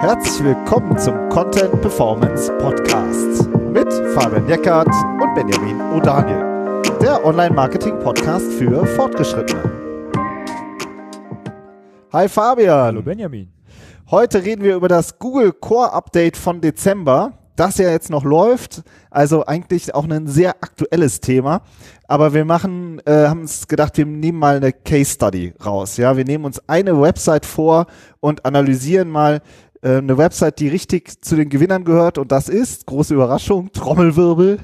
Herzlich willkommen zum Content Performance Podcast mit Fabian Jeckert und Benjamin O'Daniel, der Online-Marketing-Podcast für Fortgeschrittene. Hi Fabian. Hallo Benjamin. Heute reden wir über das Google Core Update von Dezember, das ja jetzt noch läuft. Also eigentlich auch ein sehr aktuelles Thema. Aber wir machen, äh, haben uns gedacht, wir nehmen mal eine Case Study raus. Ja, wir nehmen uns eine Website vor und analysieren mal, äh, eine Website, die richtig zu den Gewinnern gehört und das ist, große Überraschung, Trommelwirbel.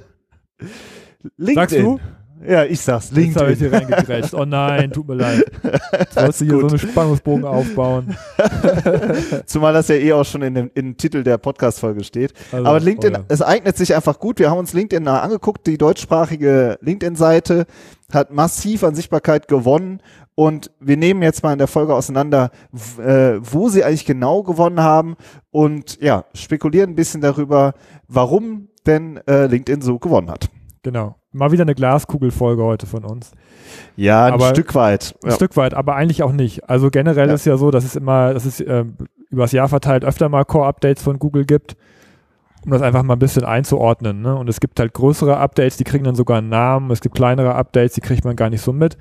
LinkedIn. Sagst du? Ja, ich sag's. LinkedIn. Jetzt habe ich hier reingekrätscht. Oh nein, tut mir leid. Jetzt wolltest du hier so einen Spannungsbogen aufbauen. Zumal das ja eh auch schon in dem, in dem Titel der Podcast-Folge steht. Also, Aber LinkedIn, oh ja. es eignet sich einfach gut. Wir haben uns LinkedIn angeguckt. Die deutschsprachige LinkedIn-Seite hat massiv an Sichtbarkeit gewonnen und wir nehmen jetzt mal in der Folge auseinander, äh, wo sie eigentlich genau gewonnen haben und ja, spekulieren ein bisschen darüber, warum denn äh, LinkedIn so gewonnen hat. Genau. Mal wieder eine Glaskugelfolge heute von uns. Ja, ein aber Stück weit. Ein ja. Stück weit, aber eigentlich auch nicht. Also generell ja. ist ja so, dass es immer, dass es äh, übers Jahr verteilt öfter mal Core-Updates von Google gibt, um das einfach mal ein bisschen einzuordnen. Ne? Und es gibt halt größere Updates, die kriegen dann sogar einen Namen. Es gibt kleinere Updates, die kriegt man gar nicht so mit.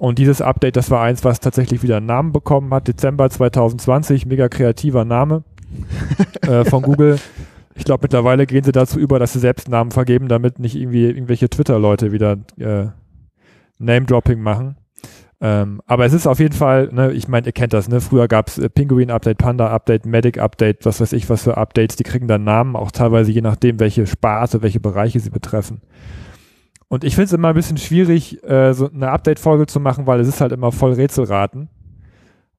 Und dieses Update, das war eins, was tatsächlich wieder einen Namen bekommen hat. Dezember 2020, mega kreativer Name äh, von Google. Ich glaube, mittlerweile gehen sie dazu über, dass sie selbst Namen vergeben, damit nicht irgendwie irgendwelche Twitter-Leute wieder äh, Name-Dropping machen. Ähm, aber es ist auf jeden Fall, ne, ich meine, ihr kennt das, ne? Früher gab es äh, Pinguin-Update, Panda-Update, Medic-Update, was weiß ich, was für Updates, die kriegen dann Namen, auch teilweise je nachdem, welche Sparte, welche Bereiche sie betreffen. Und ich finde es immer ein bisschen schwierig, äh, so eine Update-Folge zu machen, weil es ist halt immer voll Rätselraten,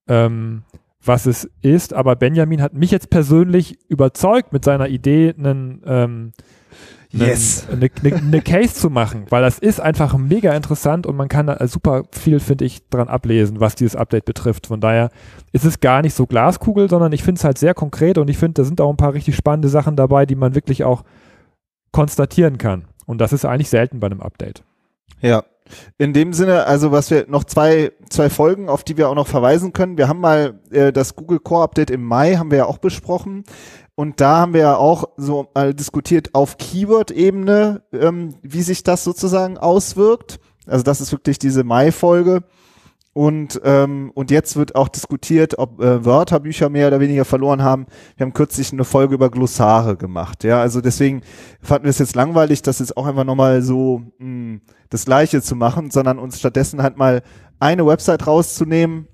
ähm, was es ist. Aber Benjamin hat mich jetzt persönlich überzeugt mit seiner Idee, einen, ähm, yes. eine, eine, eine Case zu machen, weil das ist einfach mega interessant und man kann da super viel, finde ich, dran ablesen, was dieses Update betrifft. Von daher ist es gar nicht so Glaskugel, sondern ich finde es halt sehr konkret und ich finde, da sind auch ein paar richtig spannende Sachen dabei, die man wirklich auch konstatieren kann. Und das ist eigentlich selten bei einem Update. Ja. In dem Sinne, also was wir noch zwei, zwei Folgen, auf die wir auch noch verweisen können. Wir haben mal äh, das Google Core Update im Mai, haben wir ja auch besprochen. Und da haben wir ja auch so mal diskutiert auf Keyword-Ebene, ähm, wie sich das sozusagen auswirkt. Also das ist wirklich diese Mai-Folge. Und, ähm, und jetzt wird auch diskutiert, ob äh, Wörterbücher mehr oder weniger verloren haben. Wir haben kürzlich eine Folge über Glossare gemacht. Ja, also deswegen fanden wir es jetzt langweilig, das jetzt auch einfach nochmal so mh, hm, das Gleiche zu machen, sondern uns stattdessen halt mal eine Website rauszunehmen,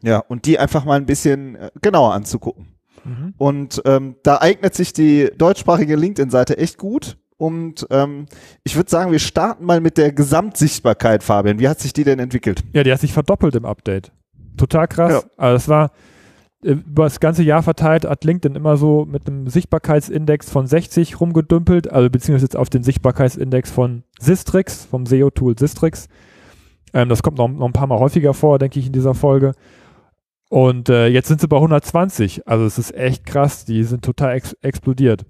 ja, und die einfach mal ein bisschen äh, genauer anzugucken. Mhm. Und ähm, da eignet sich die deutschsprachige LinkedIn-Seite echt gut. Und ähm, ich würde sagen, wir starten mal mit der Gesamtsichtbarkeit, Fabian. Wie hat sich die denn entwickelt? Ja, die hat sich verdoppelt im Update. Total krass. Ja. Also das war äh, über das ganze Jahr verteilt, hat LinkedIn immer so mit einem Sichtbarkeitsindex von 60 rumgedümpelt, also beziehungsweise jetzt auf den Sichtbarkeitsindex von Sistrix, vom SEO-Tool Sistrix. Ähm, das kommt noch, noch, ein paar Mal häufiger vor, denke ich, in dieser Folge. Und äh, jetzt sind sie bei 120. Also es ist echt krass. Die sind total ex explodiert.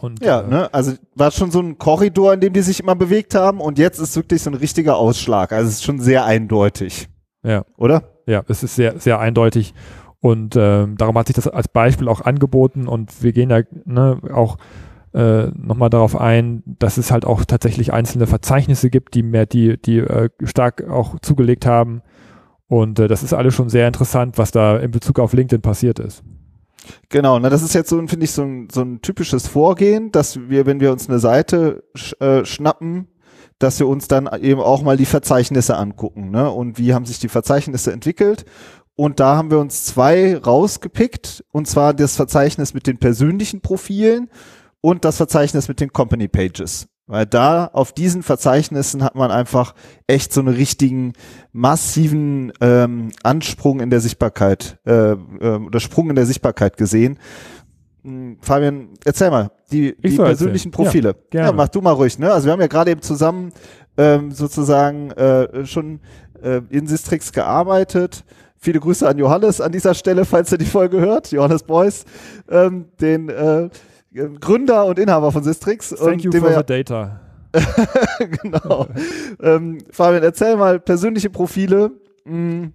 Und, ja, äh, ne, also war schon so ein Korridor, in dem die sich immer bewegt haben und jetzt ist wirklich so ein richtiger Ausschlag. Also es ist schon sehr eindeutig. Ja. Oder? Ja, es ist sehr, sehr eindeutig. Und ähm, darum hat sich das als Beispiel auch angeboten und wir gehen da ne, auch äh, nochmal darauf ein, dass es halt auch tatsächlich einzelne Verzeichnisse gibt, die mehr, die, die äh, stark auch zugelegt haben. Und äh, das ist alles schon sehr interessant, was da in Bezug auf LinkedIn passiert ist. Genau, na, das ist jetzt so, finde ich, so ein, so ein typisches Vorgehen, dass wir, wenn wir uns eine Seite sch, äh, schnappen, dass wir uns dann eben auch mal die Verzeichnisse angucken, ne? Und wie haben sich die Verzeichnisse entwickelt? Und da haben wir uns zwei rausgepickt, und zwar das Verzeichnis mit den persönlichen Profilen und das Verzeichnis mit den Company Pages. Weil da auf diesen Verzeichnissen hat man einfach echt so einen richtigen massiven ähm, Ansprung in der Sichtbarkeit äh, äh, oder Sprung in der Sichtbarkeit gesehen. Hm, Fabian, erzähl mal, die, die persönlichen erzählen. Profile. Ja, ja, mach du mal ruhig, ne? Also wir haben ja gerade eben zusammen ähm, sozusagen äh, schon äh, in Sistrix gearbeitet. Viele Grüße an Johannes an dieser Stelle, falls er die Folge hört, Johannes Beuys, ähm, den äh, Gründer und Inhaber von Sistrix. Thank und you for the data. genau. ähm, Fabian, erzähl mal persönliche Profile. Hm,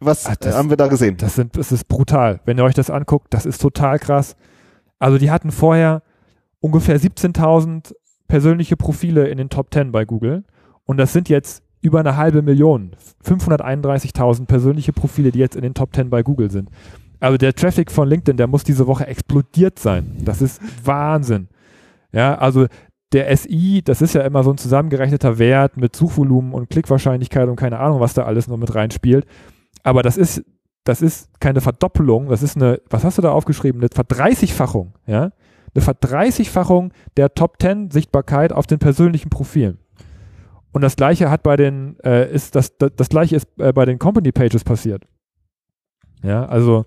Was Ah, das- äh, haben wir da gesehen? Das, sind, das ist brutal. Wenn ihr euch das anguckt, das ist total krass. Also die hatten vorher ungefähr 17.000 persönliche Profile in den Top 10 bei Google und das sind jetzt über eine halbe Million, 531.000 persönliche Profile, die jetzt in den Top 10 bei Google sind. Also der Traffic von LinkedIn, der muss diese Woche explodiert sein. Das ist Wahnsinn. Ja, also der SI, das ist ja immer so ein zusammengerechneter Wert mit Suchvolumen und Klickwahrscheinlichkeit und keine Ahnung, was da alles noch mit reinspielt. Aber das ist, das ist keine Verdoppelung, das ist eine, was hast du da aufgeschrieben? Eine Verdreißigfachung, ja? Eine Verdreißigfachung der Top 10 Sichtbarkeit auf den persönlichen Profilen. Und das gleiche hat bei den, äh, ist das, das, das gleiche ist äh, bei den Company Pages passiert. Ja, also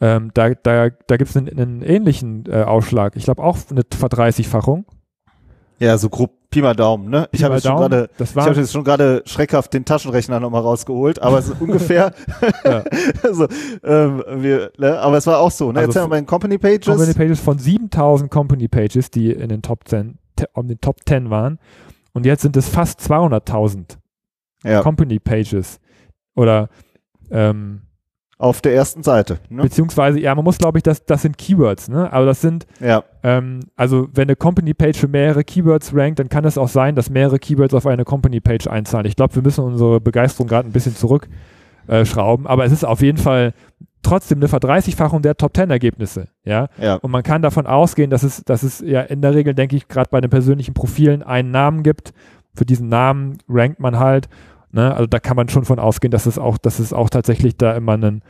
ähm, da, da, da gibt es einen, einen ähnlichen äh, Ausschlag. Ich glaube auch eine Verdreißigfachung. Ja, so grob Pi mal Daumen, ne? Ich Pi habe mal jetzt ich habe jetzt schon gerade schreckhaft den Taschenrechner nochmal rausgeholt, aber es ist ungefähr, also, ähm, wir, ne? aber es war auch so, ne? Also Jetzt haben wir den Company Pages. Company Pages von 7000 Company Pages, die in den Top 10, te- um den Top 10 waren. Und jetzt sind es fast 200.000 ja, Company Pages. Oder, ähm, auf der ersten Seite, ne? beziehungsweise, ja, man muss, glaube ich, das, das sind Keywords, ne? Aber das sind, Ja, ähm, also wenn eine Company Page für mehrere Keywords rankt, dann kann es auch sein, dass mehrere Keywords auf eine Company Page einzahlen. Ich glaube, wir müssen unsere Begeisterung gerade ein bisschen zurückschrauben, äh, aber es ist auf jeden Fall trotzdem eine Verdreißigfachung der Top 10 Ergebnisse, ja? ja, Und man kann davon ausgehen, dass es, dass es ja in der Regel, denke ich, gerade bei den persönlichen Profilen einen Namen gibt. Für diesen Namen rankt man halt. Ne? Also da kann man schon von ausgehen, dass es auch, dass es auch tatsächlich da immer ein,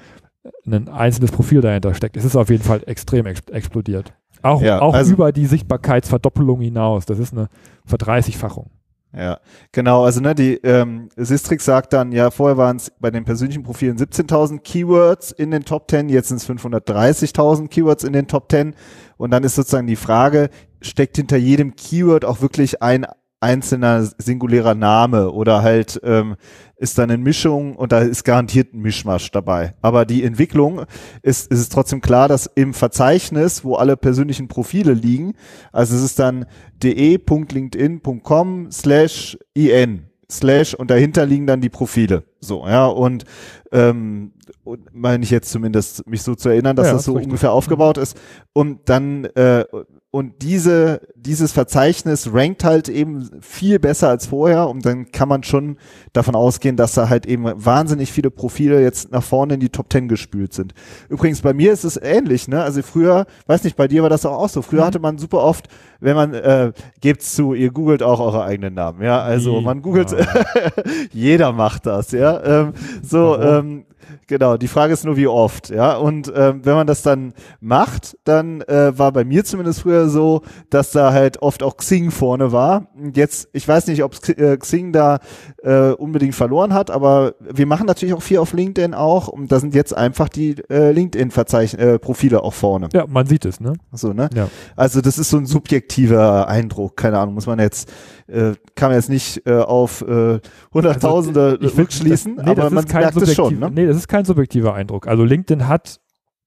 ein einzelnes Profil dahinter steckt. Es ist auf jeden Fall extrem ex explodiert. Auch, Ja, auch also- über die Sichtbarkeitsverdoppelung hinaus. Das ist eine Verdreißigfachung. ja, genau, also ne, die ähm, Sistrix sagt dann, ja, vorher waren es bei den persönlichen Profilen 17.000 Keywords in den Top 10, jetzt sind es 530.000 Keywords in den Top 10 und dann ist sozusagen die Frage, steckt hinter jedem Keyword auch wirklich ein einzelner singulärer Name oder halt ähm, ist dann eine Mischung und da ist garantiert ein Mischmasch dabei. Aber die Entwicklung ist, ist es trotzdem klar, dass im Verzeichnis, wo alle persönlichen Profile liegen, also es ist dann de.linkedin.com slash in slash und dahinter liegen dann die Profile. So, ja, und, ähm, und meine ich jetzt zumindest, mich so zu erinnern, dass Ja, das so richtig. ungefähr aufgebaut ist. Und dann, äh, und diese, dieses Verzeichnis rankt halt eben viel besser als vorher und dann kann man schon davon ausgehen, dass da halt eben wahnsinnig viele Profile jetzt nach vorne in die Top 10 gespült sind. Übrigens, bei mir ist es ähnlich, ne? Also früher, weiß nicht, bei dir war das auch, auch so. Früher Mhm. hatte man super oft, wenn man, äh, gebt's zu, ihr googelt auch eure eigenen Namen, ja? Also man googelt, Ja. jeder macht das, ja? Ähm, so, Warum? ähm, Genau, die Frage ist nur, wie oft, ja. Und ähm, wenn man das dann macht, dann äh, war bei mir zumindest früher so, dass da halt oft auch Xing vorne war. Und Jetzt, ich weiß nicht, ob äh, Xing da äh, unbedingt verloren hat, aber wir machen natürlich auch viel auf LinkedIn auch und da sind jetzt einfach die äh, LinkedIn-Verzeichn äh, auch vorne. Ja, man sieht es, ne? So, ne? Ja. Also das ist so ein subjektiver Eindruck, keine Ahnung, muss man jetzt, äh, kann man jetzt nicht äh, auf äh, Hunderttausende Also, rückschließen, das, nee, aber das man merkt es schon, ne? Nee, das ist kein subjektiver Eindruck. Also LinkedIn hat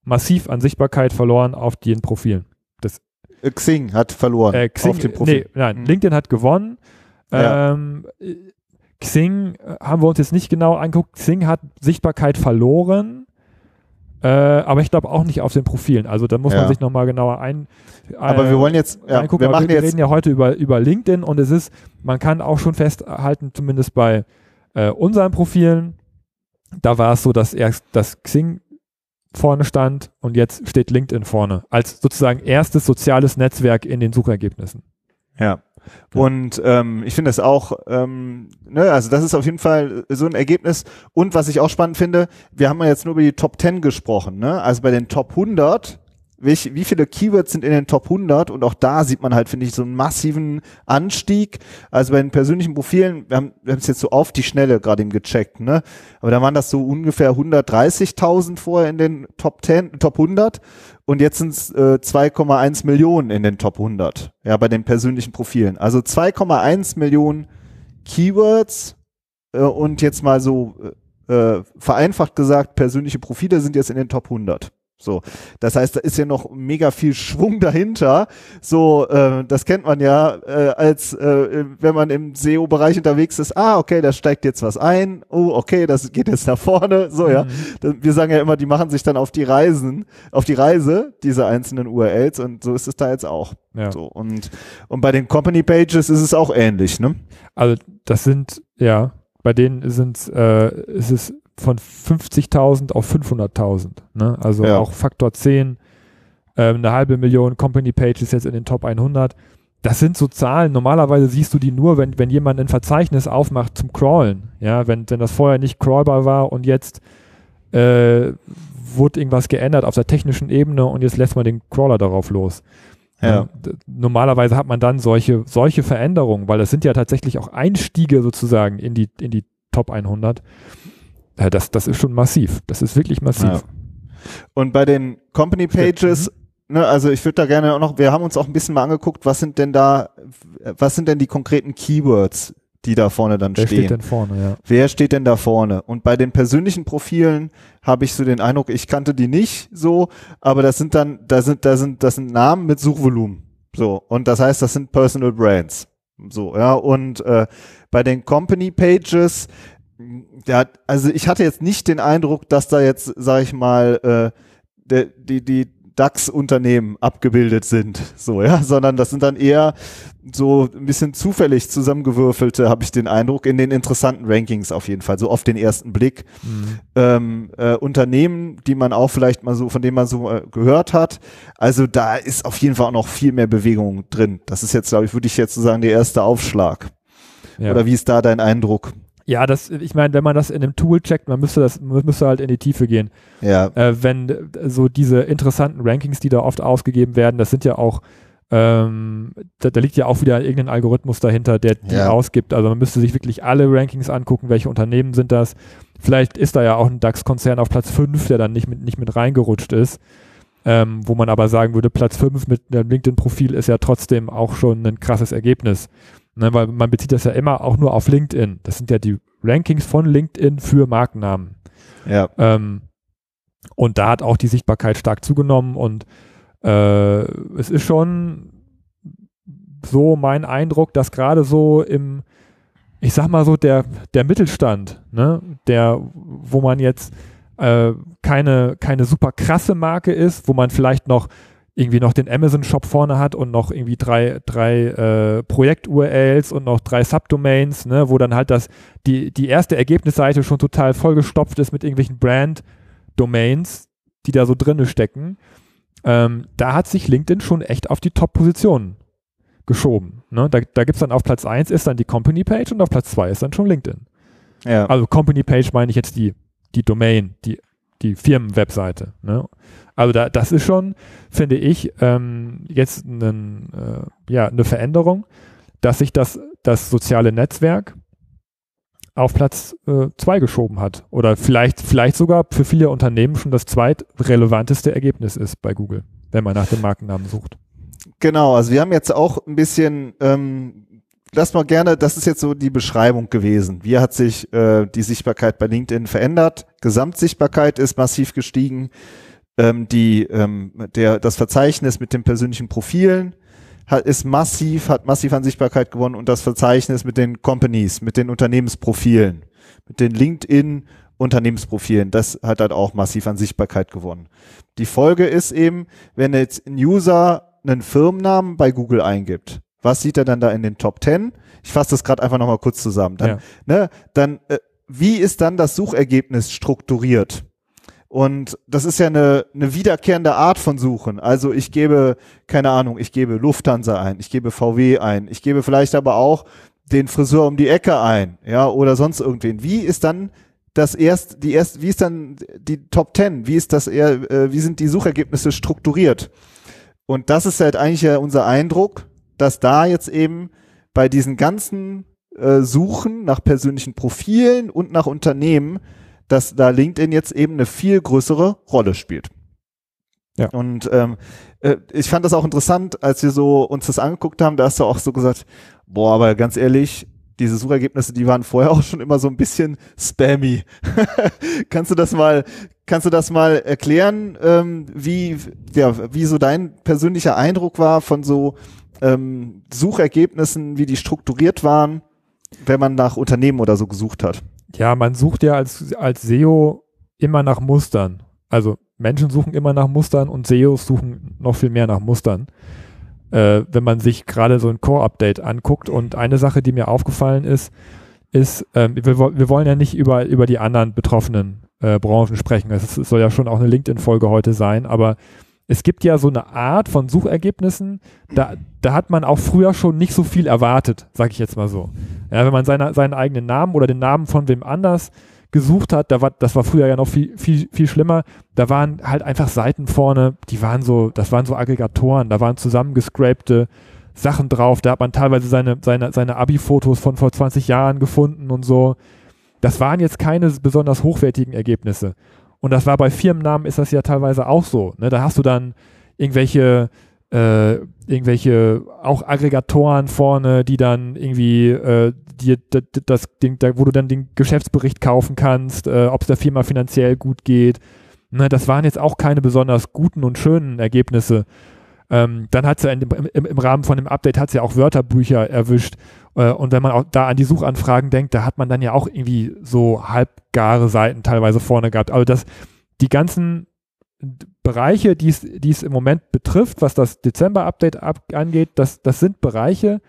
massiv an Sichtbarkeit verloren auf den Profilen. Äh, Xing hat verloren Äh, Xing, auf dem Profil. Nee, nein, Hm. LinkedIn hat gewonnen. Ja. Ähm, äh, Xing haben wir uns jetzt nicht genau angeguckt. Xing hat Sichtbarkeit verloren, äh, aber ich glaube auch nicht auf den Profilen. Also da muss Ja. man sich nochmal genauer ein. Aber äh, wir wollen jetzt, ja, wir Aber wir jetzt, reden ja heute über, über LinkedIn und es ist, man kann auch schon festhalten, zumindest bei äh, unseren Profilen, da war es so, dass erst das Xing vorne stand und jetzt steht LinkedIn vorne als sozusagen erstes soziales Netzwerk in den Suchergebnissen. ja. Und ähm, ich finde es auch, ähm, ne, also das ist auf jeden Fall so ein Ergebnis. Und was ich auch spannend finde, wir haben ja jetzt nur über die Top 10 gesprochen, ne? Also bei den Top 100, welch, wie viele Keywords sind in den Top 100? Und auch da sieht man halt, finde ich, so einen massiven Anstieg. Also bei den persönlichen Profilen, wir haben wir haben es jetzt so auf die Schnelle gerade eben gecheckt, ne? Aber da waren das so ungefähr 130.000 vorher in den Top 10, Top 100. Und jetzt sind es äh, 2,1 Millionen in den Top 100, ja, bei den persönlichen Profilen. Also 2,1 Millionen Keywords äh, und jetzt mal so äh, äh, vereinfacht gesagt, persönliche Profile sind jetzt in den Top 100. So, das heißt, da ist ja noch mega viel Schwung dahinter. So, äh, das kennt man ja, äh, als äh, wenn man im SEO-Bereich unterwegs ist. Ah, okay, da steigt jetzt was ein. Oh, okay, das geht jetzt nach vorne. So, ja. Mhm. Wir sagen ja immer, die machen sich dann auf die Reisen, auf die Reise diese einzelnen URLs und so ist es da jetzt auch. Ja. So und und bei den Company Pages ist es auch ähnlich, ne? Also das sind, ja, bei denen sind äh, ist es von 50.000 auf 500.000. Ne? Also Ja. auch Faktor 10, ähm, eine halbe Million Company Pages jetzt in den Top 100. Das sind so Zahlen, normalerweise siehst du die nur, wenn, wenn jemand ein Verzeichnis aufmacht zum Crawlen. Ja, wenn, wenn das vorher nicht crawlbar war und jetzt äh, wurde irgendwas geändert auf der technischen Ebene und jetzt lässt man den Crawler darauf los. Ja. D- Normalerweise hat man dann solche, solche Veränderungen, weil das sind ja tatsächlich auch Einstiege sozusagen in die, in die Top 100. Ja, das, das ist schon massiv. Das ist wirklich massiv. Ja. Und bei den Company Pages, ne, also ich würde da gerne auch noch, wir haben uns auch ein bisschen mal angeguckt, was sind denn da, was sind denn die konkreten Keywords, die da vorne dann Wer stehen? steht denn vorne, ja. Wer steht denn da vorne? Und bei den persönlichen Profilen habe ich so den Eindruck, ich kannte die nicht so, aber das sind dann, da sind, da sind, das sind Namen mit Suchvolumen. So. Und das heißt, das sind Personal Brands. So, ja. Und äh, bei den Company Pages, ja, also ich hatte jetzt nicht den Eindruck, dass da jetzt, sag ich mal, äh, der, die, die DAX-Unternehmen abgebildet sind, so, ja, sondern das sind dann eher so ein bisschen zufällig zusammengewürfelte, habe ich den Eindruck, in den interessanten Rankings auf jeden Fall, so auf den ersten Blick. Mhm. Ähm, äh, Unternehmen, die man auch vielleicht mal so, von denen man so äh, gehört hat. Also da ist auf jeden Fall auch noch viel mehr Bewegung drin. Das ist jetzt, glaube ich, würde ich jetzt so sagen, der erste Aufschlag. Ja. Oder wie ist da dein Eindruck? Ja, das, ich meine, wenn man das in einem Tool checkt, man müsste das, man müsste halt in die Tiefe gehen. Ja, äh, wenn äh, so diese interessanten Rankings, die da oft ausgegeben werden, das sind ja auch, ähm, da, da liegt ja auch wieder irgendein Algorithmus dahinter, der die Ja. ausgibt. Also man müsste sich wirklich alle Rankings angucken, welche Unternehmen sind das. Vielleicht ist da ja auch ein DAX-Konzern auf Platz 5, der dann nicht mit, nicht mit reingerutscht ist. Ähm, wo man aber sagen würde, Platz 5 mit einem LinkedIn-Profil ist ja trotzdem auch schon ein krasses Ergebnis. Ne, weil man bezieht das ja immer auch nur auf LinkedIn. Das sind ja die Rankings von LinkedIn für Markennamen. ja, Ähm, und da hat auch die Sichtbarkeit stark zugenommen und äh, es ist schon so mein Eindruck, dass gerade so im, ich sag mal so, der, der Mittelstand, ne, der, wo man jetzt äh, keine, keine super krasse Marke ist, wo man vielleicht noch irgendwie noch den Amazon-Shop vorne hat und noch irgendwie drei, drei äh, Projekt-URLs und noch drei Subdomains, ne, wo dann halt das, die, die erste Ergebnisseite schon total vollgestopft ist mit irgendwelchen Brand-Domains, die da so drinne stecken. Ähm, da hat sich LinkedIn schon echt auf die Top-Positionen geschoben. Ne? Da, da gibt es dann auf Platz 1 ist dann die Company-Page und auf Platz 2 ist dann schon LinkedIn. ja. Also Company-Page meine ich jetzt die, die Domain, die, die Firmenwebseite. Ne? Also da, das ist schon, finde ich, ähm, jetzt einen, äh, ja, eine Veränderung, dass sich das, das soziale Netzwerk auf Platz 2 geschoben hat. Oder vielleicht, vielleicht sogar für viele Unternehmen schon das zweitrelevanteste Ergebnis ist bei Google, wenn man nach dem Markennamen sucht. Genau, also wir haben jetzt auch ein bisschen, ähm, lass mal gerne, das ist jetzt so die Beschreibung gewesen. Wie hat sich äh, die Sichtbarkeit bei LinkedIn verändert? Gesamtsichtbarkeit ist massiv gestiegen. Ähm, die, ähm, der, das Verzeichnis mit den persönlichen Profilen hat, ist massiv, hat massiv an Sichtbarkeit gewonnen und das Verzeichnis mit den Companies, mit den Unternehmensprofilen, mit den LinkedIn Unternehmensprofilen, das hat halt auch massiv an Sichtbarkeit gewonnen. Die Folge ist eben, wenn jetzt ein User einen Firmennamen bei Google eingibt, was sieht er dann da in den Top 10? Ich fasse das gerade einfach nochmal kurz zusammen. Dann, Ja. ne, dann äh, wie ist dann das Suchergebnis strukturiert? Und das ist ja eine, eine wiederkehrende Art von Suchen. Also ich gebe, keine Ahnung, ich gebe Lufthansa ein, ich gebe VW ein, ich gebe vielleicht aber auch den Friseur um die Ecke ein, ja, oder sonst irgendwen. Wie ist dann das erst, die erst, wie ist dann die Top Ten? Wie ist das eher, äh, wie sind die Suchergebnisse strukturiert? Und das ist halt eigentlich ja unser Eindruck, dass da jetzt eben bei diesen ganzen äh, Suchen nach persönlichen Profilen und nach Unternehmen, dass da LinkedIn jetzt eben eine viel größere Rolle spielt. Ja. Und ähm, äh, ich fand das auch interessant, als wir so uns das angeguckt haben, da hast du auch so gesagt, boah, aber ganz ehrlich, diese Suchergebnisse, die waren vorher auch schon immer so ein bisschen spammy. kannst du das mal, kannst du das mal erklären, ähm, wie, ja, wie so dein persönlicher Eindruck war von so ähm, Suchergebnissen, wie die strukturiert waren, wenn man nach Unternehmen oder so gesucht hat? Ja, man sucht ja als, als SEO immer nach Mustern. Also Menschen suchen immer nach Mustern und SEOs suchen noch viel mehr nach Mustern. Äh, wenn man sich gerade so ein Core-Update anguckt. Und eine Sache, die mir aufgefallen ist, ist, ähm, wir, wir, wollen ja nicht über, über die anderen betroffenen äh, Branchen sprechen. Es soll ja schon auch eine LinkedIn-Folge heute sein, aber es gibt ja so eine Art von Suchergebnissen, da, da hat man auch früher schon nicht so viel erwartet, sage ich jetzt mal so. Ja, wenn man seine, seinen eigenen Namen oder den Namen von wem anders gesucht hat, da war, das war früher ja noch viel, viel, viel schlimmer, da waren halt einfach Seiten vorne, die waren so, das waren so Aggregatoren, da waren zusammengescrapte Sachen drauf, da hat man teilweise seine, seine, seine Abi-Fotos von vor 20 Jahren gefunden und so. Das waren jetzt keine besonders hochwertigen Ergebnisse. Und das war bei Firmennamen ist das ja teilweise auch so. Ne? Da hast du dann irgendwelche, äh, irgendwelche auch Aggregatoren vorne, die dann irgendwie äh, dir das, das Ding, da, wo du dann den Geschäftsbericht kaufen kannst, äh, ob es der Firma finanziell gut geht. Ne? Das waren jetzt auch keine besonders guten und schönen Ergebnisse. Ähm, dann hat sie ja im, im, im, Rahmen von dem Update hat sie ja auch Wörterbücher erwischt. Äh, und wenn man auch da an die Suchanfragen denkt, da hat man dann ja auch irgendwie so halbgare Seiten teilweise vorne gehabt. Also das, die ganzen Bereiche, die es im Moment betrifft, was das Dezember-Update angeht, das, das sind Bereiche,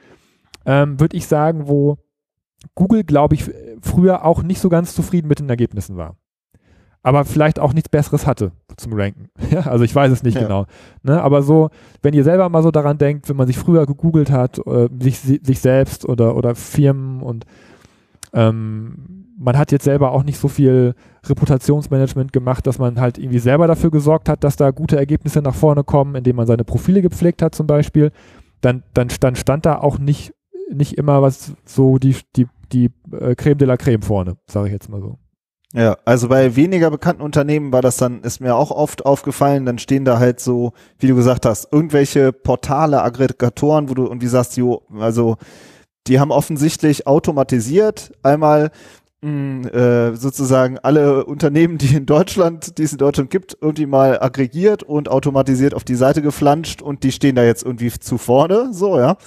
ähm, würde ich sagen, wo Google, glaube ich, früher auch nicht so ganz zufrieden mit den Ergebnissen war aber vielleicht auch nichts Besseres hatte zum Ranken. Also ich weiß es nicht ja. genau. Ne, aber so, wenn ihr selber mal so daran denkt, wenn man sich früher gegoogelt hat, äh, sich, sich selbst oder, oder Firmen und ähm, man hat jetzt selber auch nicht so viel Reputationsmanagement gemacht, dass man halt irgendwie selber dafür gesorgt hat, dass da gute Ergebnisse nach vorne kommen, indem man seine Profile gepflegt hat zum Beispiel, dann, dann, dann stand da auch nicht, nicht immer was so die, die, die äh, Creme de la Creme vorne, sage ich jetzt mal so. Ja, also bei weniger bekannten Unternehmen war das dann, ist mir auch oft aufgefallen, dann stehen da halt so, wie du gesagt hast, irgendwelche Portale, Aggregatoren, wo du irgendwie sagst, jo, also die haben offensichtlich automatisiert einmal mh, hm, äh, sozusagen alle Unternehmen, die in Deutschland, die es in Deutschland gibt, irgendwie mal aggregiert und automatisiert auf die Seite geflanscht und die stehen da jetzt irgendwie zu vorne, so, ja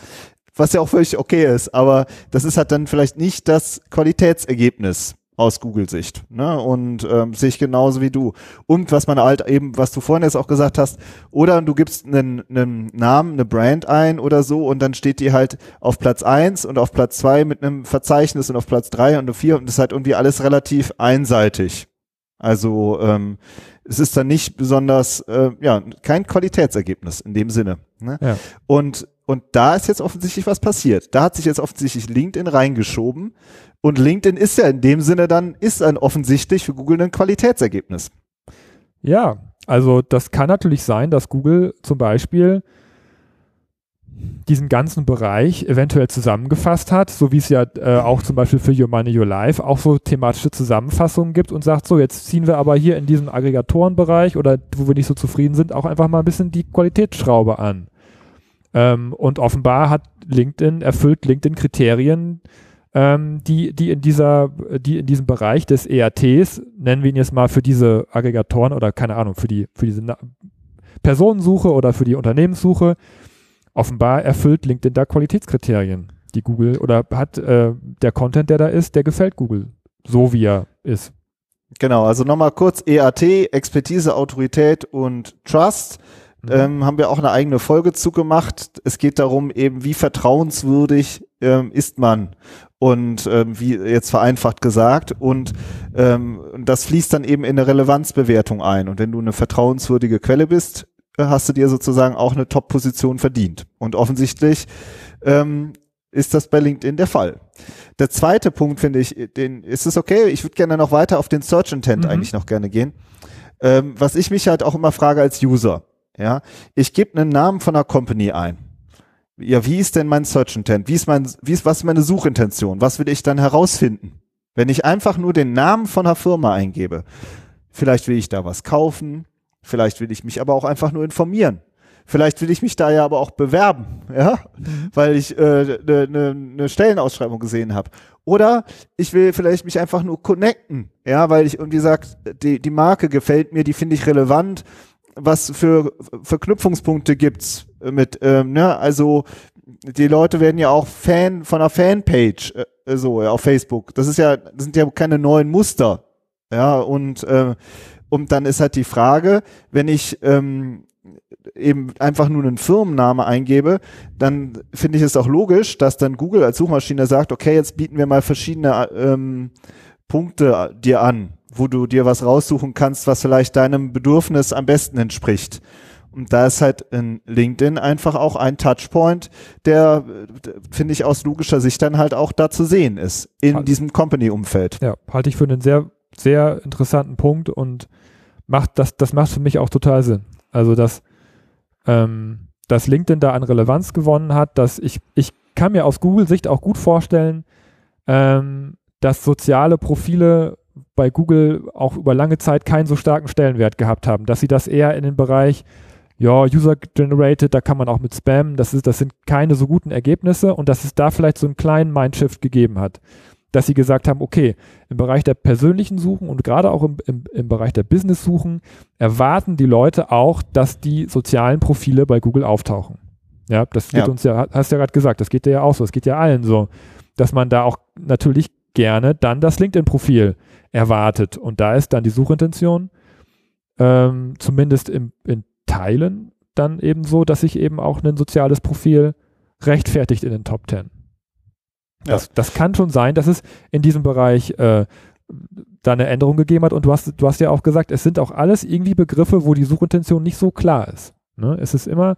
was ja auch völlig okay ist, aber das ist halt dann vielleicht nicht das Qualitätsergebnis aus Google-Sicht. Ne? Und ähm, sehe ich genauso wie du. Und was man halt eben, was du vorhin jetzt auch gesagt hast, oder du gibst einen, einen Namen, eine Brand ein oder so und dann steht die halt auf Platz eins und auf Platz zwei mit einem Verzeichnis und auf Platz drei und vier und das ist halt irgendwie alles relativ einseitig. Also ähm, es ist dann nicht besonders, äh, ja, kein Qualitätsergebnis in dem Sinne. Ne? Ja. Und und da ist jetzt offensichtlich was passiert. Da hat sich jetzt offensichtlich LinkedIn reingeschoben und LinkedIn ist ja in dem Sinne dann, ist ein offensichtlich für Google ein Qualitätsergebnis. Ja, also das kann natürlich sein, dass Google zum Beispiel diesen ganzen Bereich eventuell zusammengefasst hat, so wie es ja äh, auch zum Beispiel für Your Money, Your Life auch so thematische Zusammenfassungen gibt und sagt, so jetzt ziehen wir aber hier in diesem Aggregatorenbereich oder wo wir nicht so zufrieden sind, auch einfach mal ein bisschen die Qualitätsschraube an. Ähm, und offenbar hat LinkedIn, erfüllt LinkedIn Kriterien, ähm, die, die in dieser, die in diesem Bereich des ERTs, nennen wir ihn jetzt mal für diese Aggregatoren oder keine Ahnung, für die, für diese Na Personensuche oder für die Unternehmenssuche, offenbar erfüllt LinkedIn da Qualitätskriterien, die Google oder hat äh, der Content, der da ist, der gefällt Google, so wie er ist. Genau, also nochmal kurz EAT, Expertise, Autorität und Trust. Mhm. Ähm, haben wir auch eine eigene Folge zugemacht. Es geht darum, eben, wie vertrauenswürdig ähm, ist man und ähm, wie jetzt vereinfacht gesagt und ähm, das fließt dann eben in eine Relevanzbewertung ein und wenn du eine vertrauenswürdige Quelle bist, äh, hast du dir sozusagen auch eine Top-Position verdient und offensichtlich ähm, ist das bei LinkedIn der Fall. Der zweite Punkt finde ich, den ist es okay, ich würde gerne noch weiter auf den Search Intent mhm. eigentlich noch gerne gehen. Ähm, was ich mich halt auch immer frage als User, ja, ich gebe einen Namen von einer Company ein ja, wie ist denn mein Search Intent? Wie ist mein, wie ist, was ist meine Suchintention? Was will ich dann herausfinden? Wenn ich einfach nur den Namen von einer Firma eingebe, vielleicht will ich da was kaufen, vielleicht will ich mich aber auch einfach nur informieren. Vielleicht will ich mich da ja aber auch bewerben, ja, Mhm. weil ich eine äh, ne, ne, ne Stellenausschreibung gesehen habe. Oder ich will vielleicht mich einfach nur connecten, ja, weil ich irgendwie sag, die, die Marke gefällt mir, die finde ich relevant. Was für Verknüpfungspunkte gibt's mit, ähm, ne, also die Leute werden ja auch Fan von einer Fanpage, äh, so, ja, auf Facebook. Das ist ja, das sind ja keine neuen Muster. Ja, und, äh, und dann ist halt die Frage, wenn ich ähm, eben einfach nur einen Firmenname eingebe, dann finde ich es auch logisch, dass dann Google als Suchmaschine sagt, okay, jetzt bieten wir mal verschiedene ähm, Punkte dir an, wo du dir was raussuchen kannst, was vielleicht deinem Bedürfnis am besten entspricht. Und da ist halt in LinkedIn einfach auch ein Touchpoint, der, äh, finde ich, aus logischer Sicht dann halt auch da zu sehen ist, in Halt. diesem Company-Umfeld. Ja, halte ich für einen sehr, sehr interessanten Punkt und macht das, das macht für mich auch total Sinn. Also, dass, ähm, dass LinkedIn da an Relevanz gewonnen hat, dass ich, ich kann mir aus Google-Sicht auch gut vorstellen, ähm, dass soziale Profile bei Google auch über lange Zeit keinen so starken Stellenwert gehabt haben, dass sie das eher in den Bereich ja, User-Generated, da kann man auch mit Spam, das, ist, das sind keine so guten Ergebnisse und dass es da vielleicht so einen kleinen Mindshift gegeben hat dass sie gesagt haben, okay, im Bereich der persönlichen Suchen und gerade auch im, im, im Bereich der Business-Suchen erwarten die Leute auch, dass die sozialen Profile bei Google auftauchen. Ja, das geht Ja. uns ja, hast ja gerade gesagt, das geht dir ja auch so, das geht ja allen so, dass man da auch natürlich gerne dann das LinkedIn-Profil erwartet. Und da ist dann die Suchintention, ähm, zumindest im, in Teilen, dann eben so, dass sich eben auch ein soziales Profil rechtfertigt in den Top Ten. Das, das kann schon sein, dass es in diesem Bereich äh, da eine Änderung gegeben hat. Und du hast, du hast ja auch gesagt, es sind auch alles irgendwie Begriffe, wo die Suchintention nicht so klar ist. Ne? Es ist immer,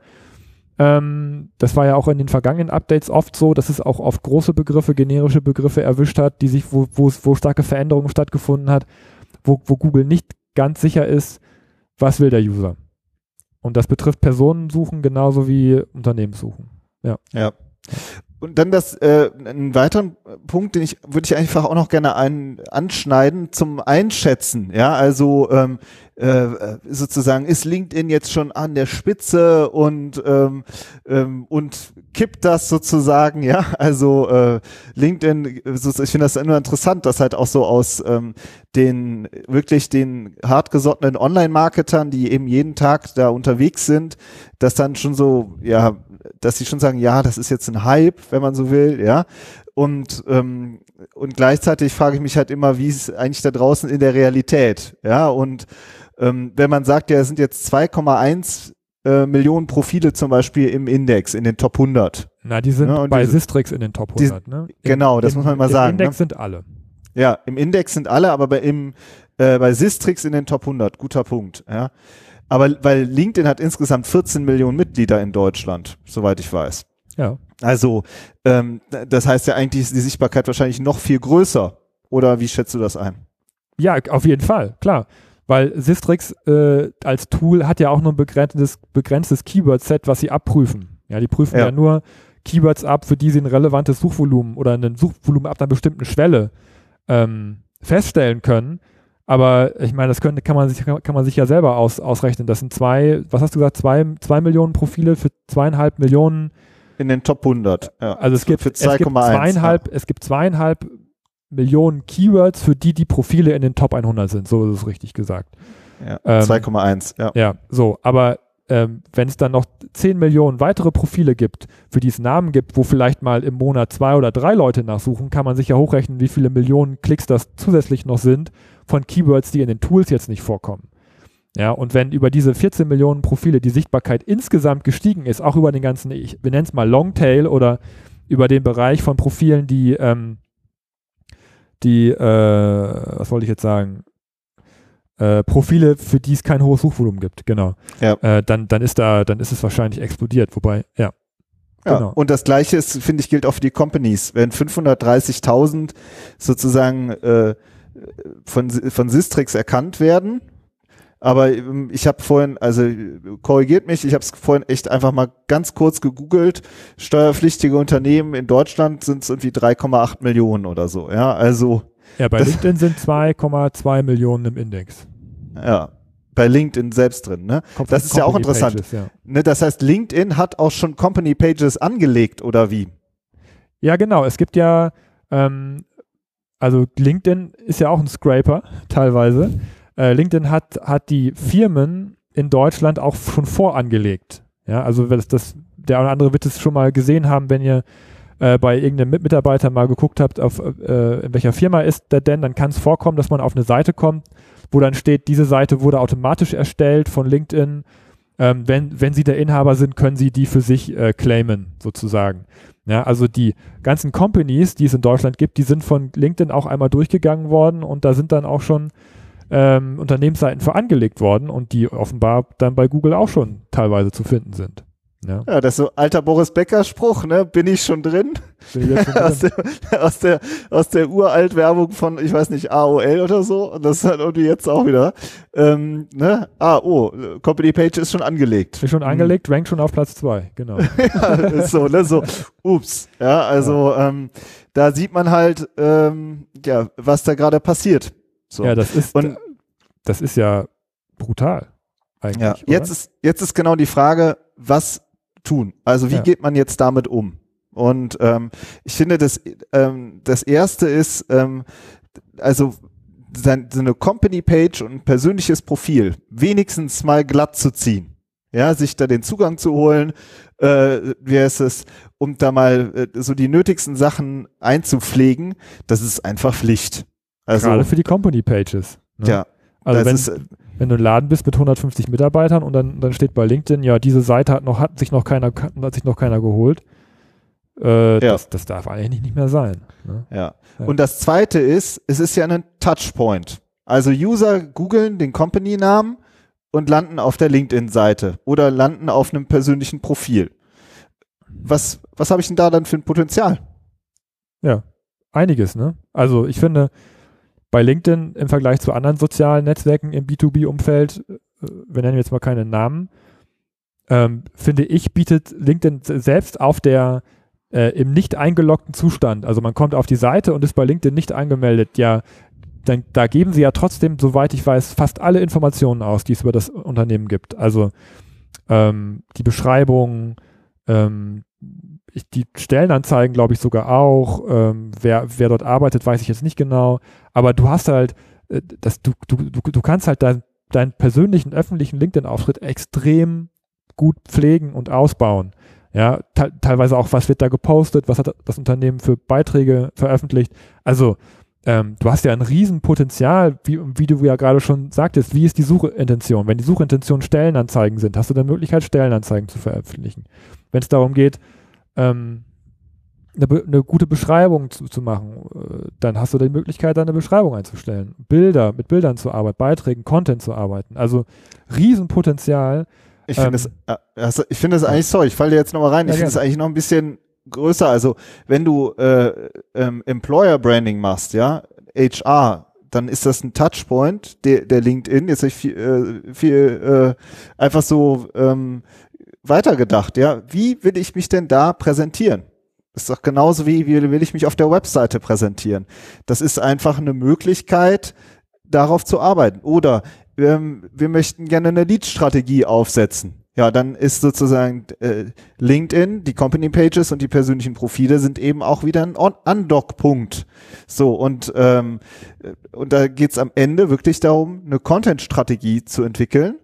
ähm, das war ja auch in den vergangenen Updates oft so, dass es auch oft große Begriffe, generische Begriffe erwischt hat, die sich, wo, wo, starke Veränderungen stattgefunden hat, wo, wo Google nicht ganz sicher ist, was will der User. Und das betrifft Personensuchen genauso wie Unternehmenssuchen. Ja. Und dann das, äh, einen weiteren Punkt, den ich, würde ich einfach auch noch gerne ein, anschneiden zum Einschätzen. Ja, also ähm, äh, sozusagen ist LinkedIn jetzt schon an der Spitze und ähm, ähm, und kippt das sozusagen, ja. Also äh, LinkedIn, ich finde das immer interessant, dass halt auch so aus ähm, den wirklich den hartgesottenen Online-Marketern, die eben jeden Tag da unterwegs sind, dass dann schon so, ja, dass sie schon sagen, ja, das ist jetzt ein Hype, wenn man so will, ja. Und, ähm, und gleichzeitig frage ich mich halt immer, wie ist es eigentlich da draußen in der Realität, ja. Und ähm, wenn man sagt, ja, es sind jetzt 2,1 äh, Millionen Profile zum Beispiel im Index, in den Top 100. Na, die sind Ja, bei diese- Sistrix in den Top die- 100. ne? genau, das muss man mal im sagen, Index ne? sind alle. Ja, im Index sind alle, aber bei, im, äh, bei Sistrix in den Top 100. Guter Punkt, ja. Aber weil LinkedIn hat insgesamt 14 Millionen Mitglieder in Deutschland, soweit ich weiß. Ja. Also, ähm, das heißt ja eigentlich ist die Sichtbarkeit wahrscheinlich noch viel größer. Oder wie schätzt du das ein? Ja, auf jeden Fall, klar. Weil Sistrix äh, als Tool hat ja auch nur ein begrenztes, begrenztes Keyword-Set, was sie abprüfen. Ja, die prüfen ja. Ja. nur Keywords ab, für die sie ein relevantes Suchvolumen oder ein Suchvolumen ab einer bestimmten Schwelle ähm, feststellen können. Aber ich meine, das könnte, kann, man sich, kann man sich ja selber aus, ausrechnen. Das sind zwei, was hast du gesagt, zwei, zwei Millionen Profile für zweieinhalb Millionen In den Top 100. Ja. also es gibt, für es gibt 2,1. zweieinhalb, es gibt zweieinhalb Millionen Keywords, für die die Profile in den Top 100 sind. So ist es richtig gesagt. Ja. ähm, 2,1. Ja. Ja, so. Aber ähm, wenn es dann noch 10 Millionen weitere Profile gibt, für die es Namen gibt, wo vielleicht mal im Monat zwei oder drei Leute nachsuchen, kann man sich ja hochrechnen, wie viele Millionen Klicks das zusätzlich noch sind von Keywords, die in den Tools jetzt nicht vorkommen. Ja, und wenn über diese 14 Millionen Profile die Sichtbarkeit insgesamt gestiegen ist, auch über den ganzen, ich benenne es mal Longtail oder über den Bereich von Profilen, die, ähm, die, äh, was wollte ich jetzt sagen, äh, Profile, für die es kein hohes Suchvolumen gibt, genau. Ja. Äh, dann, dann ist da, dann ist es wahrscheinlich explodiert, wobei, ja. Ja, Genau. und das gleiche ist, finde ich, gilt auch für die Companies. Wenn 530.000 sozusagen äh, von, von Sistrix erkannt werden, aber ähm, ich habe vorhin, also korrigiert mich, ich habe es vorhin echt einfach mal ganz kurz gegoogelt. Steuerpflichtige Unternehmen in Deutschland sind es irgendwie 3,8 Millionen oder so. Ja, also Ja, bei LinkedIn sind 2,2 Millionen im Index. ja, bei LinkedIn selbst drin. Ne? Das ist ja auch interessant. Pages, ja. Ne, das heißt, LinkedIn hat auch schon Company Pages angelegt oder wie? Ja, genau. Es gibt ja, ähm, also LinkedIn ist ja auch ein Scraper teilweise. Äh, LinkedIn hat, hat die Firmen in Deutschland auch schon vorangelegt. Ja, also das, das, der eine oder andere wird es schon mal gesehen haben, wenn ihr äh, bei irgendeinem Mit- Mitarbeiter mal geguckt habt, auf äh, in welcher Firma ist der denn, dann kann es vorkommen, dass man auf eine Seite kommt, wo dann steht, diese Seite wurde automatisch erstellt von LinkedIn. Ähm, wenn, wenn Sie der Inhaber sind, können Sie die für sich äh, claimen, sozusagen. Ja, also die ganzen Companies, die es in Deutschland gibt, die sind von LinkedIn auch einmal durchgegangen worden und da sind dann auch schon ähm, Unternehmensseiten für angelegt worden und die offenbar dann bei Google auch schon teilweise zu finden sind. Ja, Ja, das ist so alter Boris Becker Spruch, ne? Bin ich schon drin? bin ich jetzt schon aus, drin? der, aus der aus der uralt Werbung von, ich weiß nicht, AOL oder so. Und das ist halt irgendwie jetzt auch wieder. Ähm, ne? Ah, oh, Company Page ist schon angelegt. Ist schon angelegt, rankt schon auf Platz zwei, genau. ja, ist so, ne? So, ups. Ja, also Ähm, da sieht man halt, ähm, ja, was da gerade passiert. So. Ja, das ist, Und- das ist ja brutal. Eigentlich, Ja, oder? jetzt ist, jetzt ist genau die Frage, was tun? Also wie Ja. geht man jetzt damit um? Und ähm, ich finde, das, ähm, das erste ist, ähm, also sein, so eine Company-Page und ein persönliches Profil wenigstens mal glatt zu ziehen. Ja, sich da den Zugang zu holen, äh, wie heißt es, um da mal äh, so die nötigsten Sachen einzupflegen, das ist einfach Pflicht. Also, Gerade für die Company Pages. Ne? ja, also wenn, ist, äh, wenn du ein Laden bist mit 150 Mitarbeitern und dann, dann steht bei LinkedIn, ja, diese Seite hat noch, hat sich noch keiner, hat sich noch keiner geholt. Äh, das, das darf eigentlich nicht mehr sein. Ne? Ja. Ja. Und das zweite ist, es ist ja ein Touchpoint. Also User googeln den Company-Namen und landen auf der LinkedIn-Seite oder landen auf einem persönlichen Profil. Was, was habe ich denn da dann für ein Potenzial? Ja, einiges, ne? Also ich finde, bei LinkedIn im Vergleich zu anderen sozialen Netzwerken im B2B-Umfeld, äh, wir nennen jetzt mal keine Namen, ähm, finde ich, bietet LinkedIn selbst auf der äh, im nicht eingeloggten Zustand, also man kommt auf die Seite und ist bei LinkedIn nicht angemeldet, ja, dann, da geben sie ja trotzdem, soweit ich weiß, fast alle Informationen aus, die es über das Unternehmen gibt. Also ähm, die Beschreibung, ähm, ich, die Stellenanzeigen, glaube ich, sogar auch. Ähm, wer, wer dort arbeitet, weiß ich jetzt nicht genau. Aber du hast halt, äh, das, du, du, du, du kannst halt dein, deinen persönlichen öffentlichen LinkedIn-Auftritt extrem gut pflegen und ausbauen. Ja, te teilweise auch, was wird da gepostet, was hat das Unternehmen für Beiträge veröffentlicht. Also, ähm, du hast ja ein Riesenpotenzial, wie, wie du ja gerade schon sagtest, wie ist die Suchintention? Wenn die Suchintention Stellenanzeigen sind, hast du dann Möglichkeit, Stellenanzeigen zu veröffentlichen. Wenn es darum geht, ähm, eine, eine gute Beschreibung zu, zu machen, äh, dann hast du die Möglichkeit, da eine Beschreibung einzustellen. Bilder, mit Bildern zu arbeiten, Beiträgen, Content zu arbeiten. Also Riesenpotenzial. Ich finde Ähm, es, äh, also ich finde es eigentlich, sorry, ich falle dir jetzt nochmal rein, Ja, ich finde es gerne. eigentlich noch ein bisschen größer. Also wenn du äh, ähm, Employer Branding machst, ja, HR, dann ist das ein Touchpoint der, der LinkedIn. Jetzt habe ich viel, äh, viel äh, einfach so ähm, weitergedacht, ja. Wie will ich mich denn da präsentieren? Ist doch genauso wie, wie will ich mich auf der Webseite präsentieren. Das ist einfach eine Möglichkeit, darauf zu arbeiten. Oder ähm, wir möchten gerne eine Lead-Strategie aufsetzen. Ja, dann ist sozusagen äh, LinkedIn, die Company Pages und die persönlichen Profile sind eben auch wieder ein Undock-Punkt. So, und, ähm, äh, und da geht's am Ende wirklich darum, eine Content-Strategie zu entwickeln,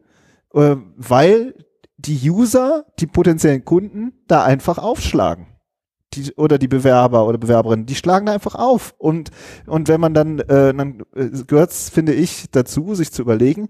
äh, weil die User, die potenziellen Kunden, da einfach aufschlagen. Die, oder die Bewerber oder Bewerberinnen, die schlagen da einfach auf. Und, und wenn man dann, äh, dann äh, gehört finde ich, dazu, sich zu überlegen,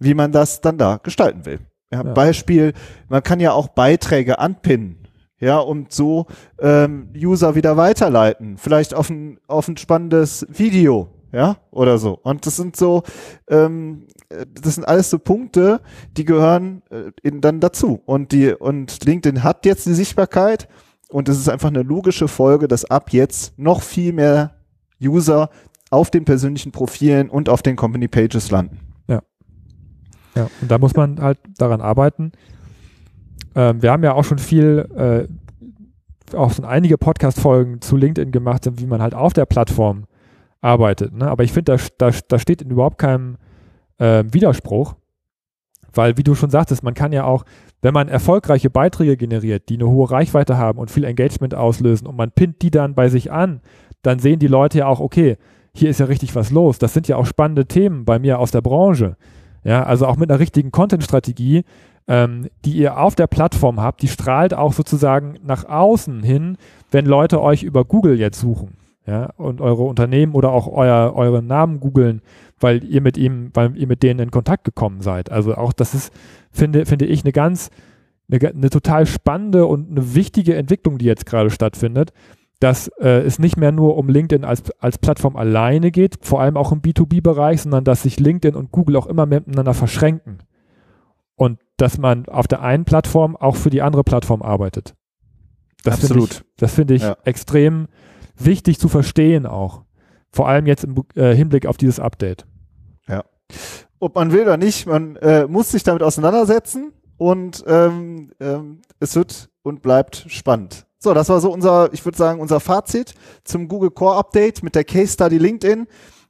wie man das dann da gestalten will. Ja, Ja. Beispiel, man kann ja auch Beiträge anpinnen. Ja, und so ähm, User wieder weiterleiten. Vielleicht auf ein, auf ein spannendes Video, ja, oder so. Und das sind so, ähm, äh, das sind alles so Punkte, die gehören äh, in, dann dazu. Und die, und LinkedIn hat jetzt die Sichtbarkeit und es ist einfach eine logische Folge, dass ab jetzt noch viel mehr User auf den persönlichen Profilen und auf den Company Pages landen. Ja, und da muss man halt daran arbeiten. Ähm, wir haben ja auch schon viel, äh, auch schon einige Podcast-Folgen zu LinkedIn gemacht, wie man halt auf der Plattform arbeitet. Ne? Aber ich finde, da, da, da steht in überhaupt keinem äh, Widerspruch, Weil, wie du schon sagtest, man kann ja auch, wenn man erfolgreiche Beiträge generiert, die eine hohe Reichweite haben und viel Engagement auslösen und man pinnt die dann bei sich an, dann sehen die Leute ja auch, okay, hier ist ja richtig was los. Das sind ja auch spannende Themen bei mir aus der Branche. Ja, also auch mit einer richtigen Content-Strategie, ähm, die ihr auf der Plattform habt, die strahlt auch sozusagen nach außen hin, wenn Leute euch über Google jetzt suchen. Ja, und eure Unternehmen oder auch euer, euren Namen googeln, weil ihr mit ihm, weil ihr mit denen in Kontakt gekommen seid. Also auch das ist, finde, finde ich, eine ganz, eine, eine total spannende und eine wichtige Entwicklung, die jetzt gerade stattfindet, dass äh, es nicht mehr nur um LinkedIn als, als Plattform alleine geht, vor allem auch im B2B-Bereich, sondern dass sich LinkedIn und Google auch immer mehr miteinander verschränken. Und dass man auf der einen Plattform auch für die andere Plattform arbeitet. Das Absolut. Find ich, das finde ich ja. extrem wichtig zu verstehen auch. Vor allem jetzt im äh, Hinblick auf dieses Update. Ja. Ob man will oder nicht, man äh, muss sich damit auseinandersetzen und ähm, ähm, es wird und bleibt spannend. So, das war so unser, ich würde sagen, unser Fazit zum Google Core Update mit der Case Study LinkedIn.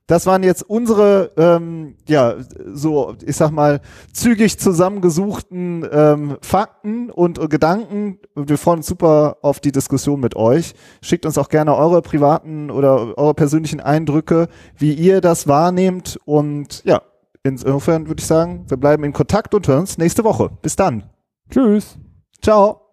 Das waren jetzt unsere, ähm, ja, so, ich sag mal, zügig zusammengesuchten ähm, Fakten und äh, Gedanken. Wir freuen uns super auf die Diskussion mit euch. Schickt uns auch gerne eure privaten oder eure persönlichen Eindrücke, wie ihr das wahrnehmt. Und ja, insofern würde ich sagen, wir bleiben in Kontakt und hören uns nächste Woche. Bis dann. Tschüss. Ciao.